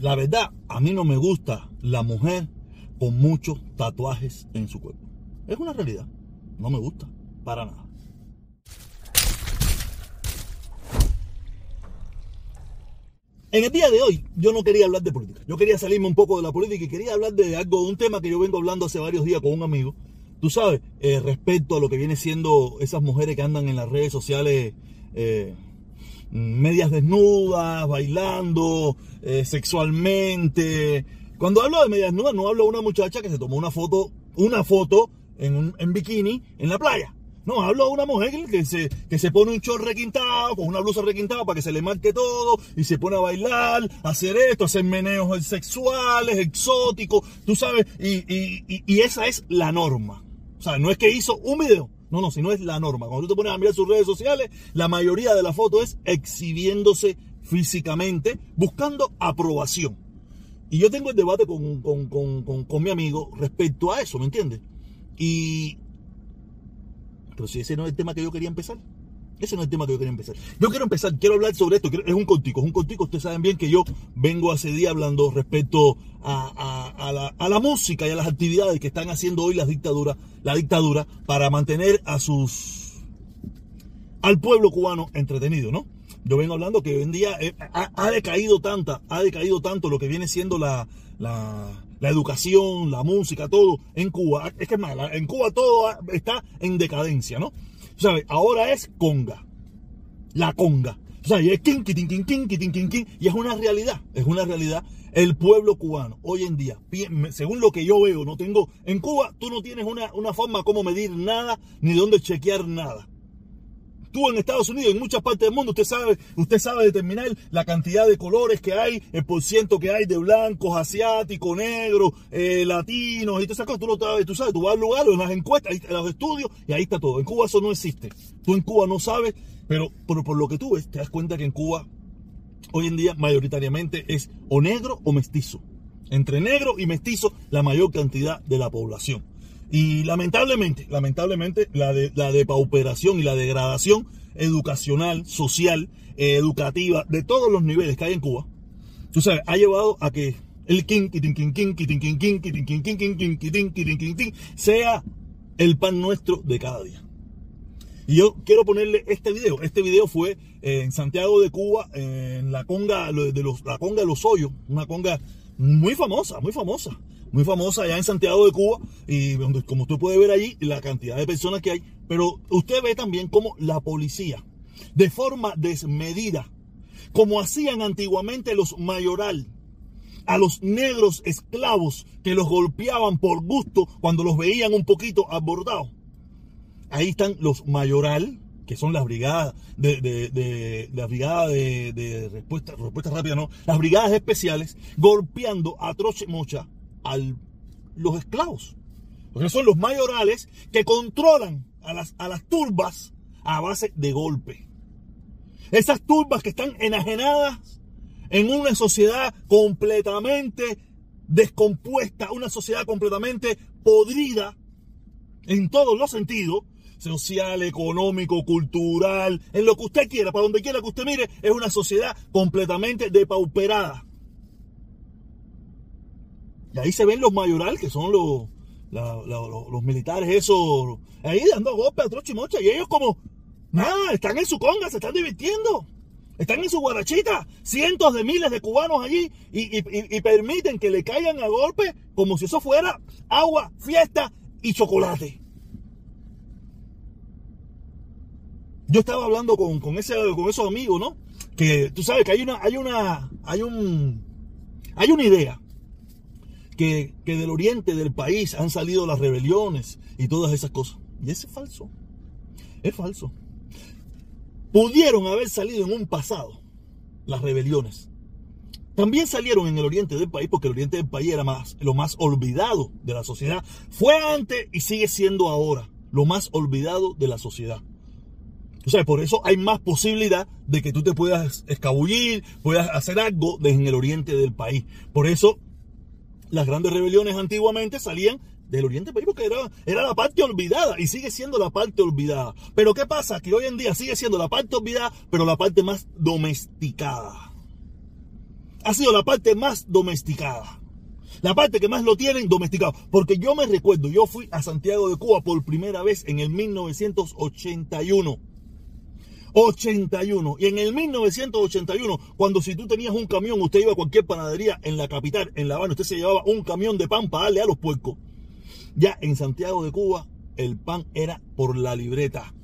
la verdad, a mí no me gusta la mujer con muchos tatuajes en su cuerpo. Es una realidad. No me gusta. Para nada. En el día de hoy yo no quería hablar de política. Yo quería salirme un poco de la política y quería hablar de algo, de un tema que yo vengo hablando hace varios días con un amigo. Tú sabes, eh, respecto a lo que viene siendo esas mujeres que andan en las redes sociales eh, medias desnudas, bailando eh, sexualmente. Cuando hablo de medias desnudas no hablo de una muchacha que se tomó una foto, una foto en, un, en bikini en la playa. No, hablo de una mujer que se, que se pone un short requintado, con una blusa requintada para que se le marque todo, y se pone a bailar, hacer esto, hacer meneos sexuales, exóticos, tú sabes, y, y, y, esa es la norma. O sea, no es que hizo un video, no, no, si no es la norma. Cuando tú te pones a mirar sus redes sociales, la mayoría de la foto es exhibiéndose físicamente, buscando aprobación. Y yo tengo el debate con, con, con, con mi amigo respecto a eso, ¿me entiendes? Y pero si ese no es el tema que yo quería empezar. Ese no es el tema que yo quería empezar. Yo quiero empezar, quiero hablar sobre esto. Es un contigo, es un contigo. Ustedes saben bien que yo vengo hace día hablando respecto a, la, música y a las actividades que están haciendo hoy las dictaduras, la dictadura para mantener a sus al pueblo cubano entretenido, ¿no? Yo vengo hablando que hoy en día eh, ha, decaído tanta, ha decaído tanto lo que viene siendo la, la la educación, la música, todo en Cuba. Es que es más, en Cuba todo está en decadencia, ¿no? Ahora es conga. La conga. O sea, y es king, y es una realidad, es una realidad. El pueblo cubano, hoy en día, según lo que yo veo, no tengo, en Cuba tú no tienes una, una forma como medir nada, ni dónde chequear nada tú en Estados Unidos, en muchas partes del mundo, usted sabe, usted sabe determinar la cantidad de colores que hay, el porciento que hay de blancos, asiáticos, negros, eh, latinos y todas esas cosas. Tú, lo sabes, tú sabes, tú vas al lugar, en las encuestas, en los estudios y ahí está todo. En Cuba eso no existe. Tú en Cuba no sabes, pero, pero por lo que tú ves, te das cuenta que en Cuba hoy en día mayoritariamente es o negro o mestizo. Entre negro y mestizo la mayor cantidad de la población. Y lamentablemente, lamentablemente, la, de, la depauperación y la degradación educacional, social, eh, educativa, de todos los niveles que hay en Cuba, tú sabes, ha llevado a que el king, sea el pan nuestro de cada día. Y yo quiero ponerle este video. Este video fue eh, en Santiago de Cuba, en la conga de los, la conga de los hoyos, una conga muy famosa, muy famosa muy famosa allá en Santiago de Cuba, y como usted puede ver allí, la cantidad de personas que hay, pero usted ve también como la policía, de forma desmedida, como hacían antiguamente los mayoral, a los negros esclavos que los golpeaban por gusto cuando los veían un poquito abordados. Ahí están los mayoral, que son las brigadas de, de, de, la brigada de, respuesta, respuesta rápida, no, las brigadas especiales, golpeando a troche mocha a los esclavos. Porque son los mayorales que controlan a las, a las turbas a base de golpe. Esas turbas que están enajenadas en una sociedad completamente descompuesta, una sociedad completamente podrida en todos los sentidos, social, económico, cultural, en lo que usted quiera, para donde quiera que usted mire, es una sociedad completamente depauperada. Ahí se ven los mayoral, que son los, los, militares, esos, ahí dando golpes a trocho y. Y ellos como, nada, están en su conga, se están divirtiendo. Están en su guarachita, cientos de miles de cubanos allí y, permiten que le caigan a golpe como si eso fuera agua, fiesta y chocolate. Yo estaba hablando con, con, ese, con esos amigos, ¿no? Que tú sabes que hay una, hay una, hay un, hay una idea que, del oriente del país han salido las rebeliones y todas esas cosas. Y eso es falso. Es falso. Pudieron haber salido en un pasado las rebeliones. También salieron en el oriente del país porque el oriente del país era más, lo más olvidado de la sociedad. Fue antes y sigue siendo ahora lo más olvidado de la sociedad. O sea, por eso hay más posibilidad de que tú te puedas escabullir, puedas hacer algo desde el oriente del país. Por eso las grandes rebeliones antiguamente salían del Oriente País porque era, era la parte olvidada y sigue siendo la parte olvidada. Pero ¿qué pasa? Que hoy en día sigue siendo la parte olvidada, pero la parte más domesticada. ha sido la parte más domesticada. La parte que más lo tienen domesticado. Porque yo me recuerdo, yo fui a Santiago de Cuba por primera vez en el 1981. 81. Y en el 1981, cuando si tú tenías un camión, usted iba a cualquier panadería en la capital, en La Habana, usted se llevaba un camión de pan para darle a los puercos. Ya en Santiago de Cuba, el pan era por la libreta.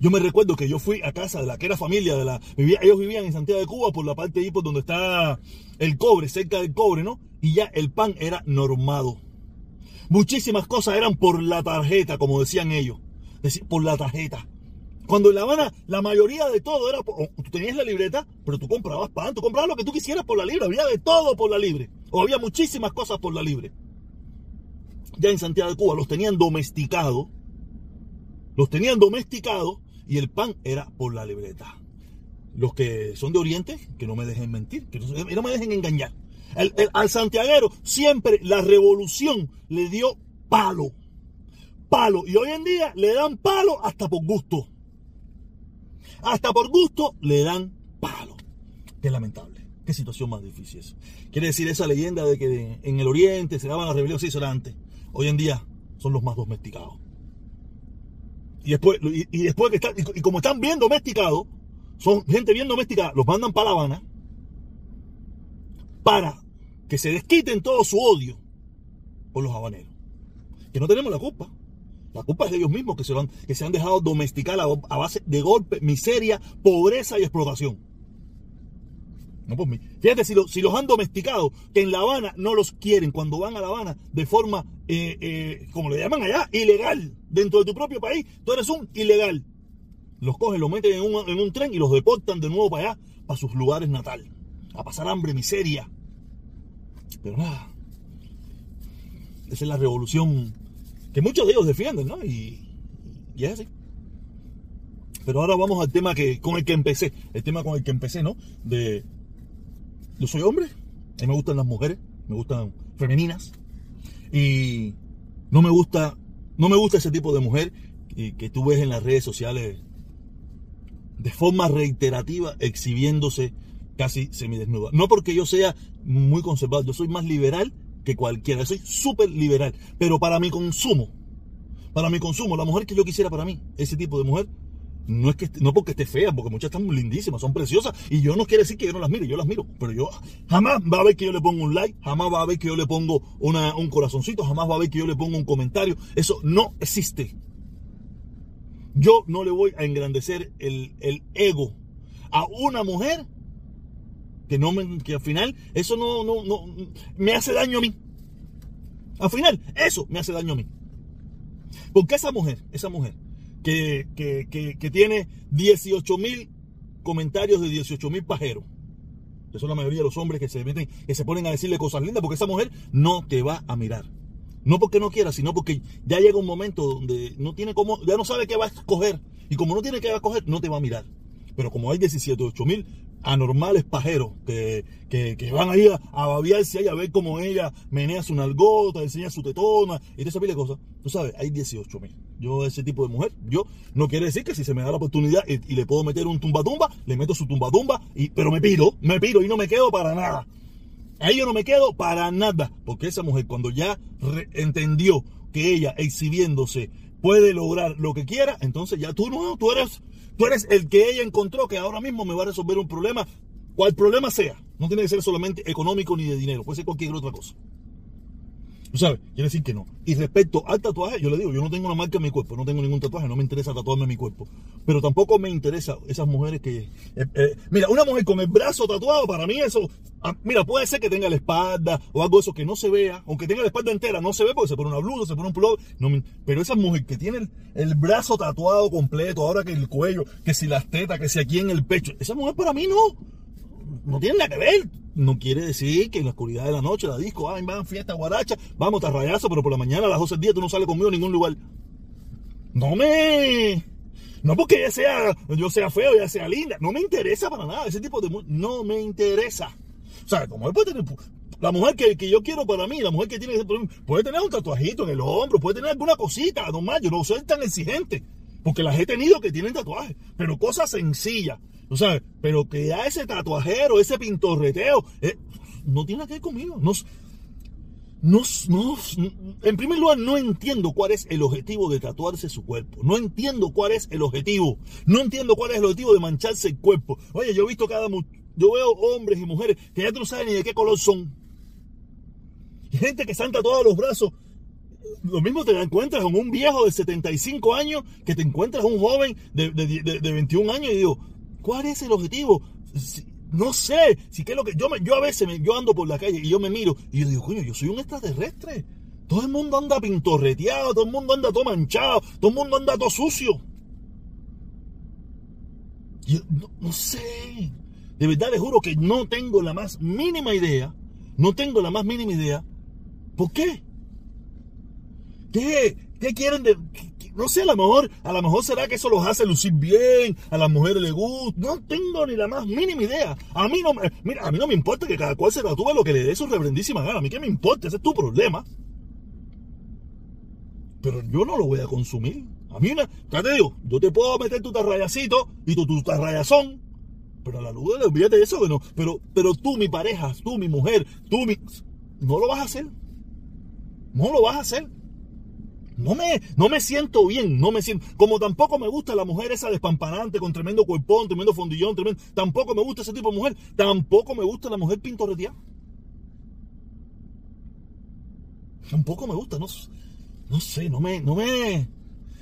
Yo me recuerdo que yo fui a casa de la que era familia de la. ellos vivían en Santiago de Cuba por la parte de ahí por donde está el cobre, cerca del cobre, ¿no? Y ya el pan era normado. Muchísimas cosas eran por la tarjeta, como decían ellos. por la tarjeta. Cuando en La Habana la mayoría de todo era, tú tenías la libreta, pero tú comprabas pan, tú comprabas lo que tú quisieras por la libre, había de todo por la libre, o había muchísimas cosas por la libre. Ya en Santiago de Cuba los tenían domesticados, los tenían domesticados y el pan era por la libreta. Los que son de Oriente, que no me dejen mentir, que no, me dejen engañar. al santiaguero siempre la revolución le dio palo. Palo. Y hoy en día le dan palo hasta por gusto. Hasta por gusto le dan palo. Qué lamentable. Qué situación más difícil es. Quiere decir esa leyenda de que en el Oriente se daban las rebeliones, sí, eso era antes. Hoy en día son los más domesticados. Y después, y, después que están, y, como están bien domesticados, son gente bien domesticada, los mandan para La Habana para que se desquiten todo su odio por los habaneros. Que no tenemos la culpa. La culpa es de ellos mismos que se, han, que se han dejado domesticar a, base de golpe, miseria, pobreza y explotación. No por mí. Fíjate, si, si, los han domesticado, que en La Habana no los quieren, cuando van a La Habana de forma, eh, eh, como le llaman allá, ilegal, dentro de tu propio país, tú eres un ilegal. Los cogen, los meten en un, en un tren y los deportan de nuevo para allá, para sus lugares natales, a pasar hambre, miseria. Pero nada, esa es la revolución que muchos de ellos defienden, ¿no? Y, y, es así. Pero ahora vamos al tema que, con el que empecé, el tema con el que empecé, ¿no? De, yo soy hombre, a mí me gustan las mujeres, me gustan femeninas, y no me gusta, no me gusta ese tipo de mujer que, que tú ves en las redes sociales de forma reiterativa exhibiéndose casi semidesnuda. No porque yo sea muy conservador, yo soy más liberal que cualquiera. Soy súper liberal. Pero para mi consumo, para mi consumo, la mujer que yo quisiera para mí, ese tipo de mujer, no es que no porque esté fea, porque muchas están lindísimas, son preciosas, y yo no quiero decir que yo no las mire, yo las miro, pero yo jamás va a ver que yo le pongo un like, jamás va a ver que yo le pongo un corazoncito, jamás va a ver que yo le pongo un comentario. Eso no existe. Yo no le voy a engrandecer el ego a una mujer que no me, que al final eso no, no, no, me hace daño a mí. Al final, eso me hace daño a mí. Porque esa mujer, esa mujer, que, que, tiene 18 mil comentarios de 18 mil pajeros, que son la mayoría de los hombres que se meten, que se ponen a decirle cosas lindas, porque esa mujer no te va a mirar. No porque no quiera, sino porque ya llega un momento donde no tiene cómo, ya no sabe qué va a escoger. Y como no tiene qué va a escoger, no te va a mirar. Pero como hay 17, 8 mil anormales pajeros que, que, van ahí a, a babiarse ahí a ver cómo ella menea su nalgota, enseña su tetona y toda esa pila de cosas. Tú sabes, hay 18 mil. Yo, ese tipo de mujer, yo no quiere decir que si se me da la oportunidad y, le puedo meter un tumba-tumba, le meto su tumba-tumba, y, pero me pido, me pido y no me quedo para nada. Ahí yo no me quedo para nada, porque esa mujer cuando ya entendió que ella exhibiéndose puede lograr lo que quiera, entonces ya tú no, tú eres Tú eres el que ella encontró que ahora mismo me va a resolver un problema, cual problema sea. No tiene que ser solamente económico ni de dinero, puede ser cualquier otra cosa. ¿Tú sabes? Quiere decir que no. Y respecto al tatuaje, yo le digo, yo no tengo una marca en mi cuerpo, no tengo ningún tatuaje, no me interesa tatuarme en mi cuerpo. Pero tampoco me interesa esas mujeres que... Eh, eh, mira, una mujer con el brazo tatuado, para mí eso... Ah, mira, puede ser que tenga la espalda o algo eso que no se vea, aunque tenga la espalda entera, no se ve porque se pone una blusa, se pone un pullover. Pero esa mujer que tiene el, brazo tatuado completo, ahora que el cuello, que si las tetas, que si aquí en el pecho, esa mujer para mí no, no tiene nada que ver no quiere decir que en la oscuridad de la noche, la disco, ah, van, fiesta, guaracha, vamos, rayazo, pero por la mañana a las 12 del día tú no sales conmigo a ningún lugar. No me... No porque ella sea, yo sea feo, ella sea linda, no me interesa para nada, ese tipo de... No me interesa. O sea, como él puede tener... La mujer que, que, yo quiero para mí, la mujer que tiene ese problema, puede tener un tatuajito en el hombro, puede tener alguna cosita, nomás, yo no soy tan exigente. Porque las he tenido que tienen tatuajes, pero cosas sencillas. ¿tú sabes? Pero que a ese tatuajero, ese pintorreteo, eh, no tiene que ver conmigo. No, no, no, en primer lugar, no entiendo cuál es el objetivo de tatuarse su cuerpo. No entiendo cuál es el objetivo. No entiendo cuál es el objetivo de mancharse el cuerpo. Oye, yo he visto cada... Yo veo hombres y mujeres que ya no saben ni de qué color son. Gente que se han tatuado los brazos. Lo mismo te encuentras con un viejo de 75 años que te encuentras un joven de, de 21 años y digo, ¿cuál es el objetivo? No sé, si qué es lo que yo me, yo a veces yo ando por la calle y yo me miro y yo digo, coño, yo soy un extraterrestre. Todo el mundo anda pintorreteado, todo el mundo anda todo manchado, todo el mundo anda todo sucio. Yo no, sé. De verdad les juro que no tengo la más mínima idea. No tengo la más mínima idea. ¿Por qué? ¿Qué, qué quieren de, no sé, a lo mejor, a lo mejor será que eso los hace lucir bien, a las mujeres les gusta, no tengo ni la más mínima idea. A mí no, mira, a mí no me importa que cada cual se tatúe lo que le dé su reverendísima gana, a mí qué me importa, ese es tu problema. Pero yo no lo voy a consumir. A mí, una, ya te digo, yo te puedo meter tu tarrayacito y tu, tu tarrayazón, pero a la luz de olvídate de eso, que no. Pero, pero tú, mi pareja, tú, mi mujer, tú, mi. No lo vas a hacer. No lo vas a hacer. No me, no me siento bien, no me siento. Como tampoco me gusta la mujer esa despampanante con tremendo cuerpón, tremendo fondillón, tremendo. Tampoco me gusta ese tipo de mujer. Tampoco me gusta la mujer pintorreteada. Tampoco me gusta, no, no sé, no me, no me.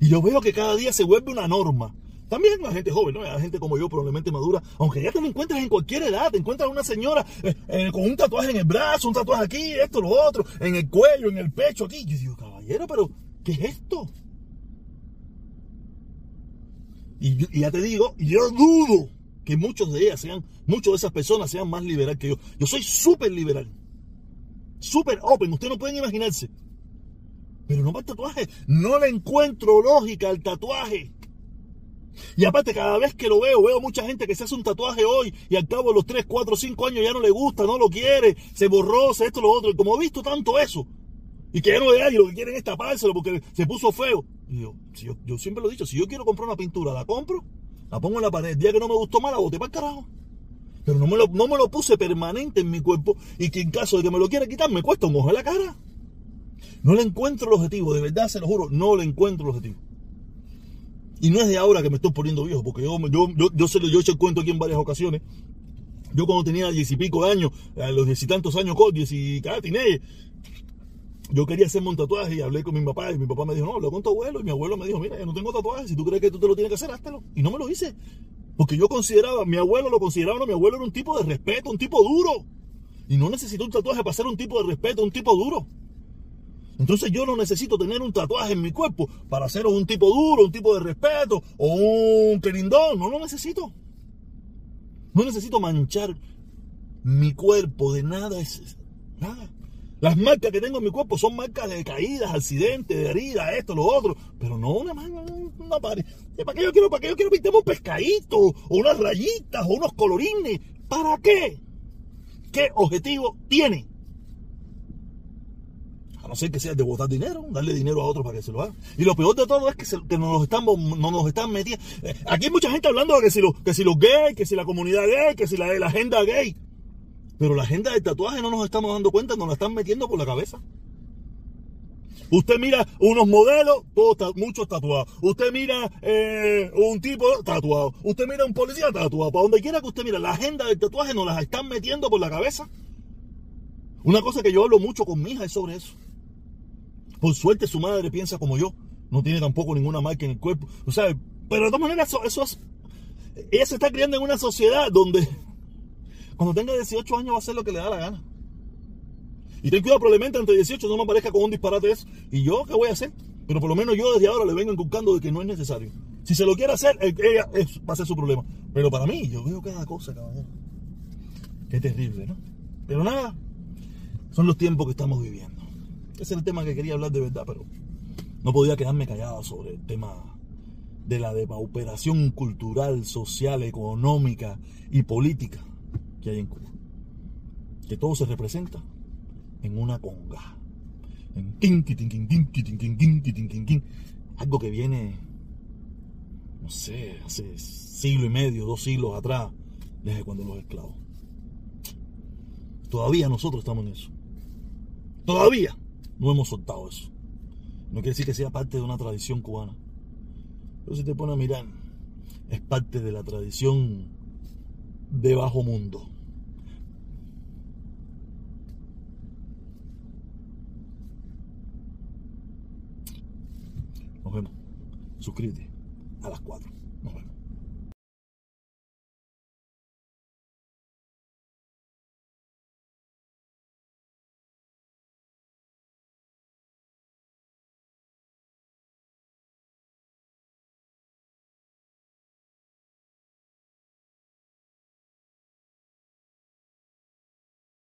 Y yo veo que cada día se vuelve una norma. También la gente joven, ¿no? La gente como yo, probablemente madura, aunque ya te lo encuentras en cualquier edad, te encuentras una señora eh, eh, con un tatuaje en el brazo, un tatuaje aquí, esto, lo otro, en el cuello, en el pecho, aquí. Yo digo, caballero, pero ¿Qué es esto? Y, ya te digo, yo dudo que muchos de ellas sean, muchos de esas personas sean más liberal que yo. Yo soy súper liberal. Súper open. Ustedes no pueden imaginarse. Pero no para el tatuaje. No le encuentro lógica al tatuaje. Y aparte, cada vez que lo veo, veo mucha gente que se hace un tatuaje hoy y al cabo de los 3, 4, 5 años ya no le gusta, no lo quiere, se borró, se esto, lo otro. Y como he visto tanto eso, y que ya no hay, y lo que quieren es tapárselo porque se puso feo. Y yo, yo, siempre lo he dicho, si yo quiero comprar una pintura, la compro, la pongo en la pared. El día que no me gustó más, la boté para el carajo. Pero no me, lo, no me lo puse permanente en mi cuerpo y que en caso de que me lo quiera quitar, me cuesta un la cara. No le encuentro el objetivo, de verdad se lo juro, no le encuentro el objetivo. Y no es de ahora que me estoy poniendo viejo, porque yo, yo, yo, yo, se, yo he cuento aquí en varias ocasiones. Yo cuando tenía diez y pico años, a los diez y tantos años, diez y cada yo quería hacerme un tatuaje y hablé con mi papá y mi papá me dijo, no, hablo con tu abuelo y mi abuelo me dijo, mira, yo no tengo tatuaje, si tú crees que tú te lo tienes que hacer, háztelo. Y no me lo hice. Porque yo consideraba, mi abuelo lo consideraba, no, mi abuelo era un tipo de respeto, un tipo duro. Y no necesito un tatuaje para ser un tipo de respeto, un tipo duro. Entonces yo no necesito tener un tatuaje en mi cuerpo para ser un tipo duro, un tipo de respeto o un querindón. No lo necesito. No necesito manchar mi cuerpo de nada. Nada. Las marcas que tengo en mi cuerpo son marcas de caídas, accidentes, de heridas, esto, lo otro. Pero no una, una, pared. ¿Para qué yo quiero, para qué yo quiero pintar un pescadito, o unas rayitas, o unos colorines? ¿Para qué? ¿Qué objetivo tiene? A no ser que sea de botar dinero, darle dinero a otro para que se lo haga. Y lo peor de todo es que, que nos, están, no nos están metiendo. Eh, aquí hay mucha gente hablando de que si, lo, que si los gays, que si la comunidad gay, que si la, la agenda gay. Pero la agenda del tatuaje no nos estamos dando cuenta, nos la están metiendo por la cabeza. Usted mira unos modelos, muchos tatuados. Usted mira eh, un tipo tatuado. Usted mira un policía tatuado. Para donde quiera que usted mire, la agenda del tatuaje nos la están metiendo por la cabeza. Una cosa que yo hablo mucho con mi hija es sobre eso. Por suerte su madre piensa como yo. No tiene tampoco ninguna marca en el cuerpo. O sea, pero de todas maneras eso, eso es... Ella se está criando en una sociedad donde cuando tenga 18 años va a hacer lo que le da la gana. Y ten cuidado, probablemente entre 18 no me aparezca con un disparate eso. ¿Y yo qué voy a hacer? Pero por lo menos yo desde ahora le vengo inculcando de que no es necesario. Si se lo quiere hacer, ella va a ser su problema. Pero para mí, yo veo cada cosa, caballero. Qué terrible, ¿no? Pero nada, son los tiempos que estamos viviendo. Ese es el tema que quería hablar de verdad, pero no podía quedarme callado sobre el tema de la depauperación cultural, social, económica y política que hay en Cuba. Que todo se representa en una conga. En algo que viene no sé, hace siglo y medio, dos siglos atrás, desde cuando los esclavos. Todavía nosotros estamos en eso. Todavía no hemos soltado eso. No quiere decir que sea parte de una tradición cubana. Pero si te pones a mirar, es parte de la tradición de bajo mundo. Nos vemos. Suscríbete a las 4. Nos vemos.